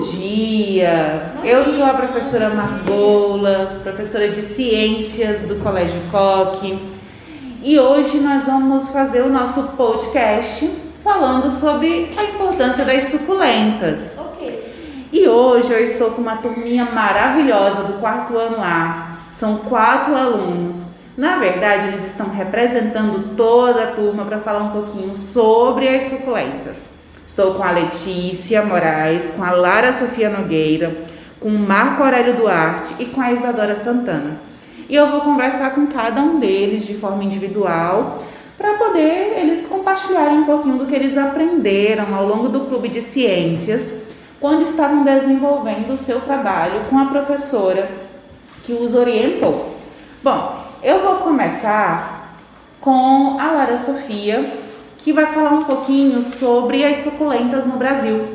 dia! Eu sou a professora Margola, professora de Ciências do Colégio Coque, e hoje nós vamos fazer o nosso podcast falando sobre a importância das suculentas. Ok. E hoje eu estou com uma turminha maravilhosa do quarto ano A. São quatro alunos. Na verdade, eles estão representando toda a turma para falar um pouquinho sobre as suculentas. Estou com a Letícia Moraes, com a Lara Sofia Nogueira, com o Marco Aurélio Duarte e com a Isadora Santana. E eu vou conversar com cada um deles de forma individual para poder eles compartilharem um pouquinho do que eles aprenderam ao longo do Clube de Ciências quando estavam desenvolvendo o seu trabalho com a professora que os orientou. Bom, eu vou começar com a Lara Sofia, que vai falar um pouquinho sobre as suculentas no Brasil.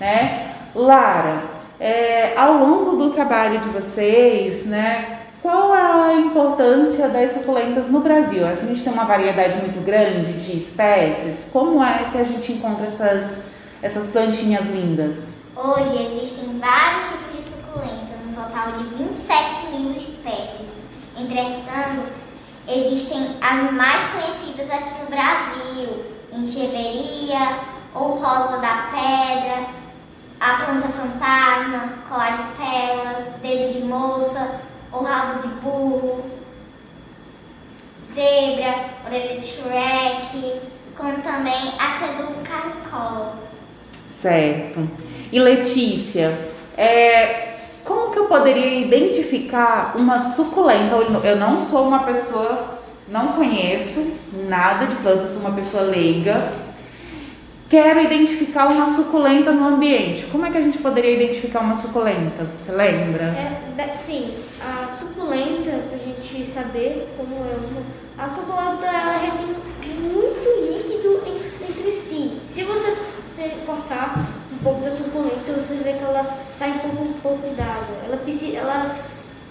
Né? Lara, é, ao longo do trabalho de vocês, né, qual a importância das suculentas no Brasil? Assim, a gente tem uma variedade muito grande de espécies. Como é que a gente encontra essas, essas plantinhas lindas? Hoje existem vários tipos de suculentas, um total de 27 mil espécies. Entretanto, existem as mais conhecidas aqui no Brasil, enxeveria ou rosa da pedra, a planta fantasma, colar de pérolas, dedo de moça ou rabo de burro, zebra, orelha de Shrek, como também a cedu caricola. Certo. E Letícia, é, que eu poderia identificar uma suculenta? Eu não sou uma pessoa, não conheço nada de plantas, sou uma pessoa leiga. Quero identificar uma suculenta no ambiente. Como é que a gente poderia identificar uma suculenta? Você lembra? É, sim, a suculenta, pra gente saber como é uma. A suculenta ela retém muito líquido entre si. Se você cortar pouco da suculenta, você vê que ela sai um pouco, um pouco d'água. Ela precisa. Ela,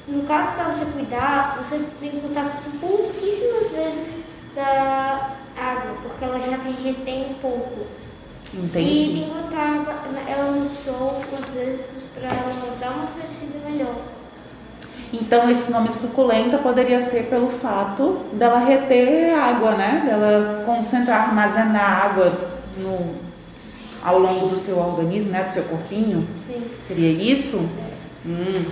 no caso, para você cuidar, você tem que botar pouquíssimas vezes da água, porque ela já tem, retém um pouco. E tem Entendi. que botar ela no sol, às vezes, para ela dar uma crescida melhor. Então esse nome suculenta poderia ser pelo fato dela reter água, né? Dela concentrar, armazenar água no, ao longo do seu organismo, né? Do seu corpinho. Sim. Seria isso? Hum.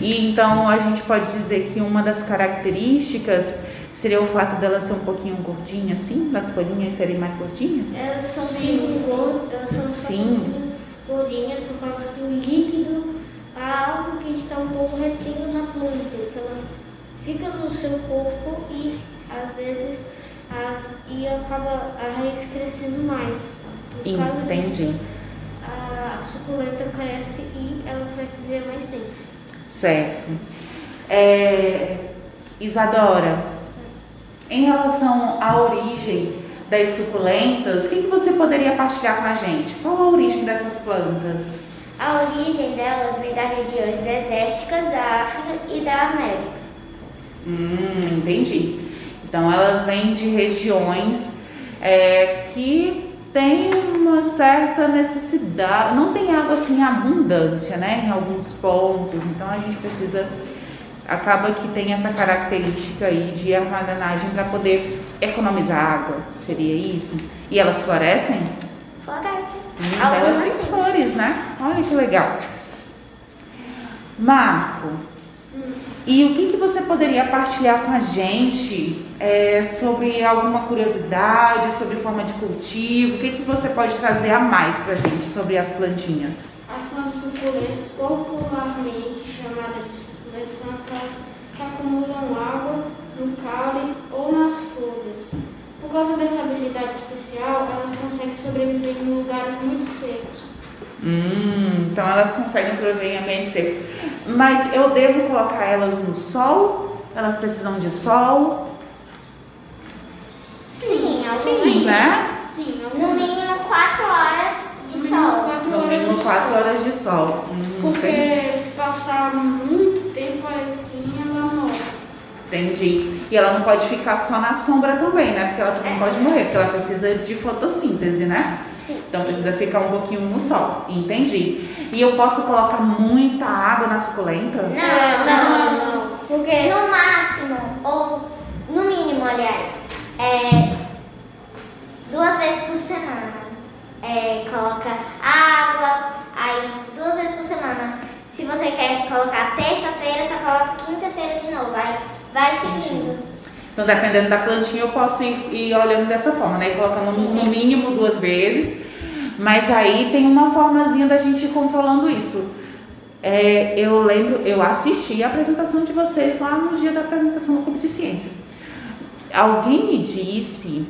E então a gente pode dizer que uma das características seria o fato dela ser um pouquinho gordinha, assim, das folhinhas serem mais gordinhas? Elas são Sim. bem gordas, elas são Sim. um pouquinho gordinhas por causa que o líquido é algo que está um pouco retendo na planta, que ela fica no seu corpo e às vezes as, e acaba a raiz crescendo mais. Por causa Entendi. disso, a suculenta cresce e ela consegue viver mais tempo. Certo. É, Isadora, em relação à origem das suculentas, o que, que você poderia partilhar com a gente? Qual a origem dessas plantas? A origem delas vem das regiões desérticas da África e da América. Hum, entendi. Então elas vêm de regiões é, que têm uma certa necessidade, não tem água assim em abundância, né? Em alguns pontos. Então a gente precisa, acaba que tem essa característica aí de armazenagem para poder economizar água. Seria isso? E elas florescem? Florescem. Hum, elas têm sim. flores, né? Olha que legal. Marco, e o que, que você poderia partilhar com a gente é, sobre alguma curiosidade, sobre forma de cultivo? O que, que você pode trazer a mais para a gente sobre as plantinhas? As plantas suculentas, popularmente chamadas de suculentas, são aquelas que acumulam água no caule ou nas folhas. Por causa dessa habilidade especial, elas conseguem sobreviver em lugares muito secos. Hum, então elas conseguem sobreviver em ambiente seco. Mas eu devo colocar elas no sol? Elas precisam de sol? Sim, algumas Sim, né? Sim, No mínimo 4 horas de No sol. quatro No mínimo de 4 sol. horas de sol. Hum, entendi. Porque se passar muito tempo assim, ela morre. Entendi. E ela não pode ficar só na sombra também, né? Porque ela também pode morrer, porque ela precisa de fotossíntese, né? Sim. Então precisa ficar um pouquinho no sol. Entendi. E eu posso colocar muita água na suculenta? Não, não, não. Porque No máximo, ou no mínimo, aliás, é, duas vezes por semana. É, coloca água, aí duas vezes por semana. Se você quer colocar terça-feira, você coloca quinta-feira de novo. Aí vai seguindo. Então, dependendo da plantinha, eu posso ir, ir olhando dessa forma, né? E colocando no, no mínimo duas vezes. Mas aí tem uma formazinha da gente ir controlando isso. É, eu lembro, eu assisti a apresentação de vocês lá no dia da apresentação do Clube de Ciências. Alguém me disse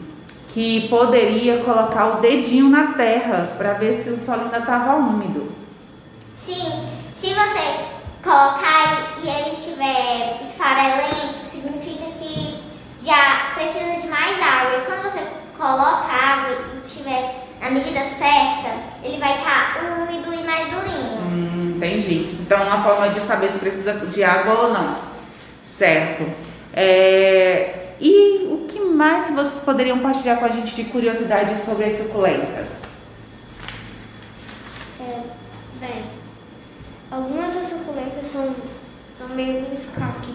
que poderia colocar o dedinho na terra para ver se o solo ainda estava úmido. Sim, se você colocar e ele tiver esfarelento, já precisa de mais água. E quando você coloca água e tiver na medida certa, ele vai estar úmido e mais durinho. Hum, entendi. Então, é uma forma de saber se precisa de água ou não. Certo. É, E o que mais vocês poderiam partilhar com a gente de curiosidade sobre as suculentas? É, bem, algumas das suculentas são também os cactos,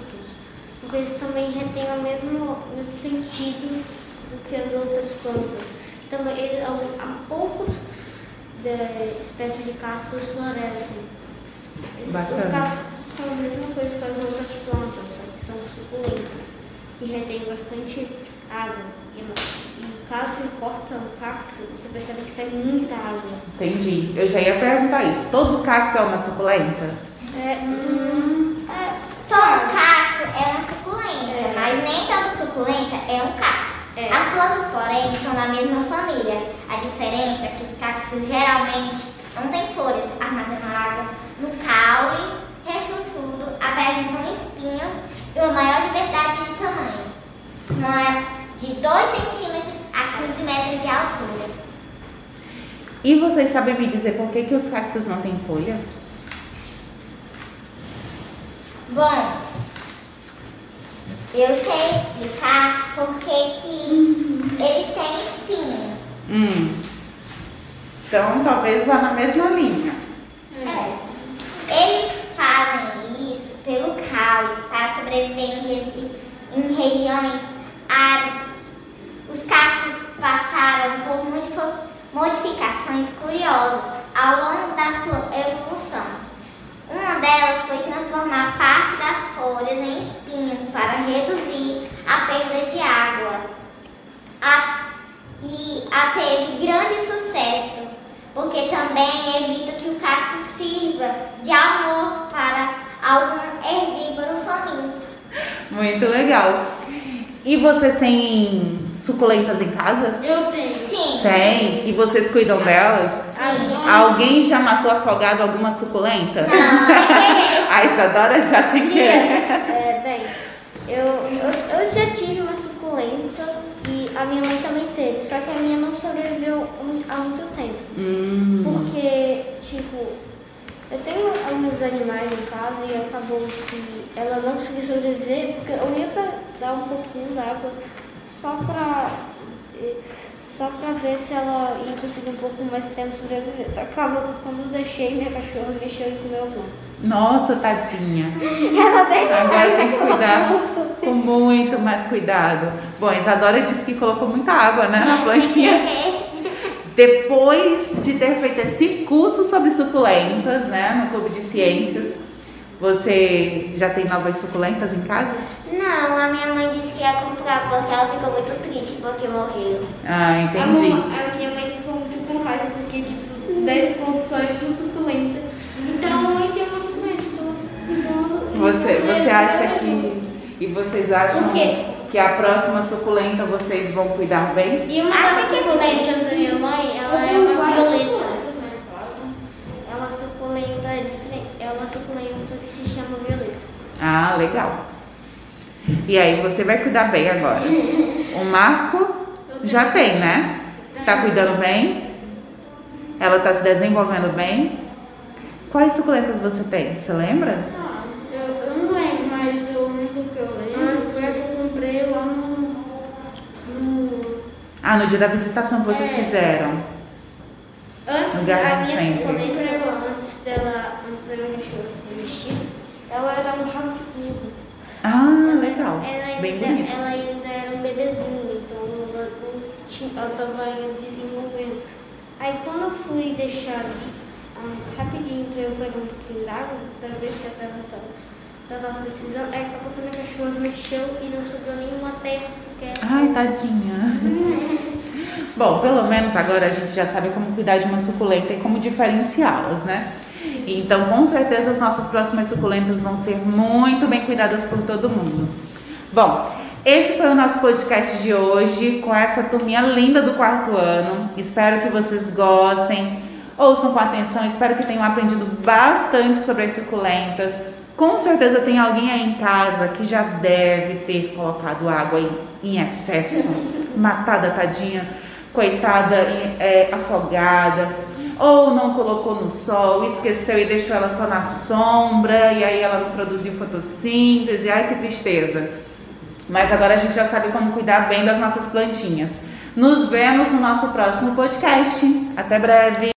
eles também retêm o mesmo, mesmo sentido do que as outras plantas. Também, eles, há, poucos de, espécies de cactos florescem. Os Bacana. cactos são a mesma coisa que as outras plantas, só que são suculentas, que retêm bastante água. E, e caso você corta um cacto, você percebe que sai muita água. Entendi. Eu já ia perguntar isso. Todo cacto é uma suculenta? É, hum, Todo cacto é uma suculenta, É. mas nem toda suculenta é um cacto. É. As plantas, porém, são da mesma família. A diferença é que os cactos geralmente não têm folhas, armazenam água no caule, rechonchudo, apresentam espinhos e uma maior diversidade de tamanho. Uma de 2 centímetros a 15 metros de altura. E vocês sabem me dizer por que, que os cactos não têm folhas? Bom, explicar por que que eles têm espinhos. Hum. Então, talvez vá na mesma linha. Certo. Eles fazem isso pelo caule para sobreviver em, em regiões áridas. Os cactos passaram por modificações curiosas ao longo da sua evolução. Uma delas foi transformar parte das folhas em espinhos para reduzir a perda de água. A- e a teve grande sucesso, porque também evita que o cacto sirva de almoço para algum herbívoro faminto. Muito legal. E vocês têm suculentas em casa? Eu tenho. Sim. Tem. E vocês cuidam delas? Sim. Alguém já matou afogado alguma suculenta? Não, A Isadora já sem querer. é, bem, eu, eu, eu já tive uma suculenta e a minha mãe também teve, só que a minha não sobreviveu há muito tempo. Hum, Porque, tipo, eu tenho alguns animais em casa e acabou que ela não conseguiu sobreviver, porque eu ia pra dar um pouquinho d'água só pra. Só pra ver se ela ia conseguir um pouco mais tempo sobreviver. Só que acabou que quando eu deixei, minha cachorra mexeu e comeu alguma. nossa, tadinha. Ela veio Agora tem que cuidar com muito mais cuidado. Bom, a Isadora disse que colocou muita água né, na plantinha. Depois de ter feito esse curso sobre suculentas, né, no Clube de Ciências, você já tem novas suculentas em casa? Não, a minha mãe disse que ia comprar porque ela ficou muito triste porque morreu. Ah, A, entendi. a minha mãe ficou muito com raiva porque, tipo, 10 pontos só é com suculenta. Então a mamãe tem uma suculenta, então e Você, você acha que. E vocês acham Por quê? Que a próxima suculenta vocês vão cuidar bem? E uma Acho das suculentas da minha mãe, ela é uma violeta. É uma suculenta diferente. É uma suculenta que se chama violeta. Ah, legal. E aí você vai cuidar bem agora. O Marco já tem, né? Tá cuidando bem? Ela tá se desenvolvendo bem? Quais suculentas você tem? Você lembra? Ah, eu, eu não lembro, mas o único que eu lembro foi a que eu comprei lá no. no Ah, no dia da visitação que vocês É. fizeram. Antes, Lugar a minha sempre. antes dela, antes da minha cachorra vestido, ela era um rabo de burro. Ah, legal. Ela Bem ainda, bonito. ela ainda era um bebezinho, então ela ela estava desenvolvendo. Aí quando eu fui deixar ah, rapidinho para eu pegar um pouquinho d'água, para ver se ela estava se ela tava precisando, aí acabou que minha cachorra mexeu e não sobrou nenhuma terra sequer. Ai, tadinha. Bom, pelo menos agora a gente já sabe como cuidar de uma suculenta e como diferenciá-las, né? Então, com certeza, as nossas próximas suculentas vão ser muito bem cuidadas por todo mundo. Bom, esse foi o nosso podcast de hoje com essa turminha linda do quarto ano. Espero que vocês gostem, ouçam com atenção. Espero que tenham aprendido bastante sobre as suculentas. Com certeza tem alguém aí em casa que já deve ter colocado água em, em excesso, matada tadinha, coitada, é, afogada, ou não colocou no sol, esqueceu e deixou ela só na sombra, e aí ela não produziu fotossíntese, ai que tristeza. Mas agora a gente já sabe como cuidar bem das nossas plantinhas. Nos vemos no nosso próximo podcast. Até breve!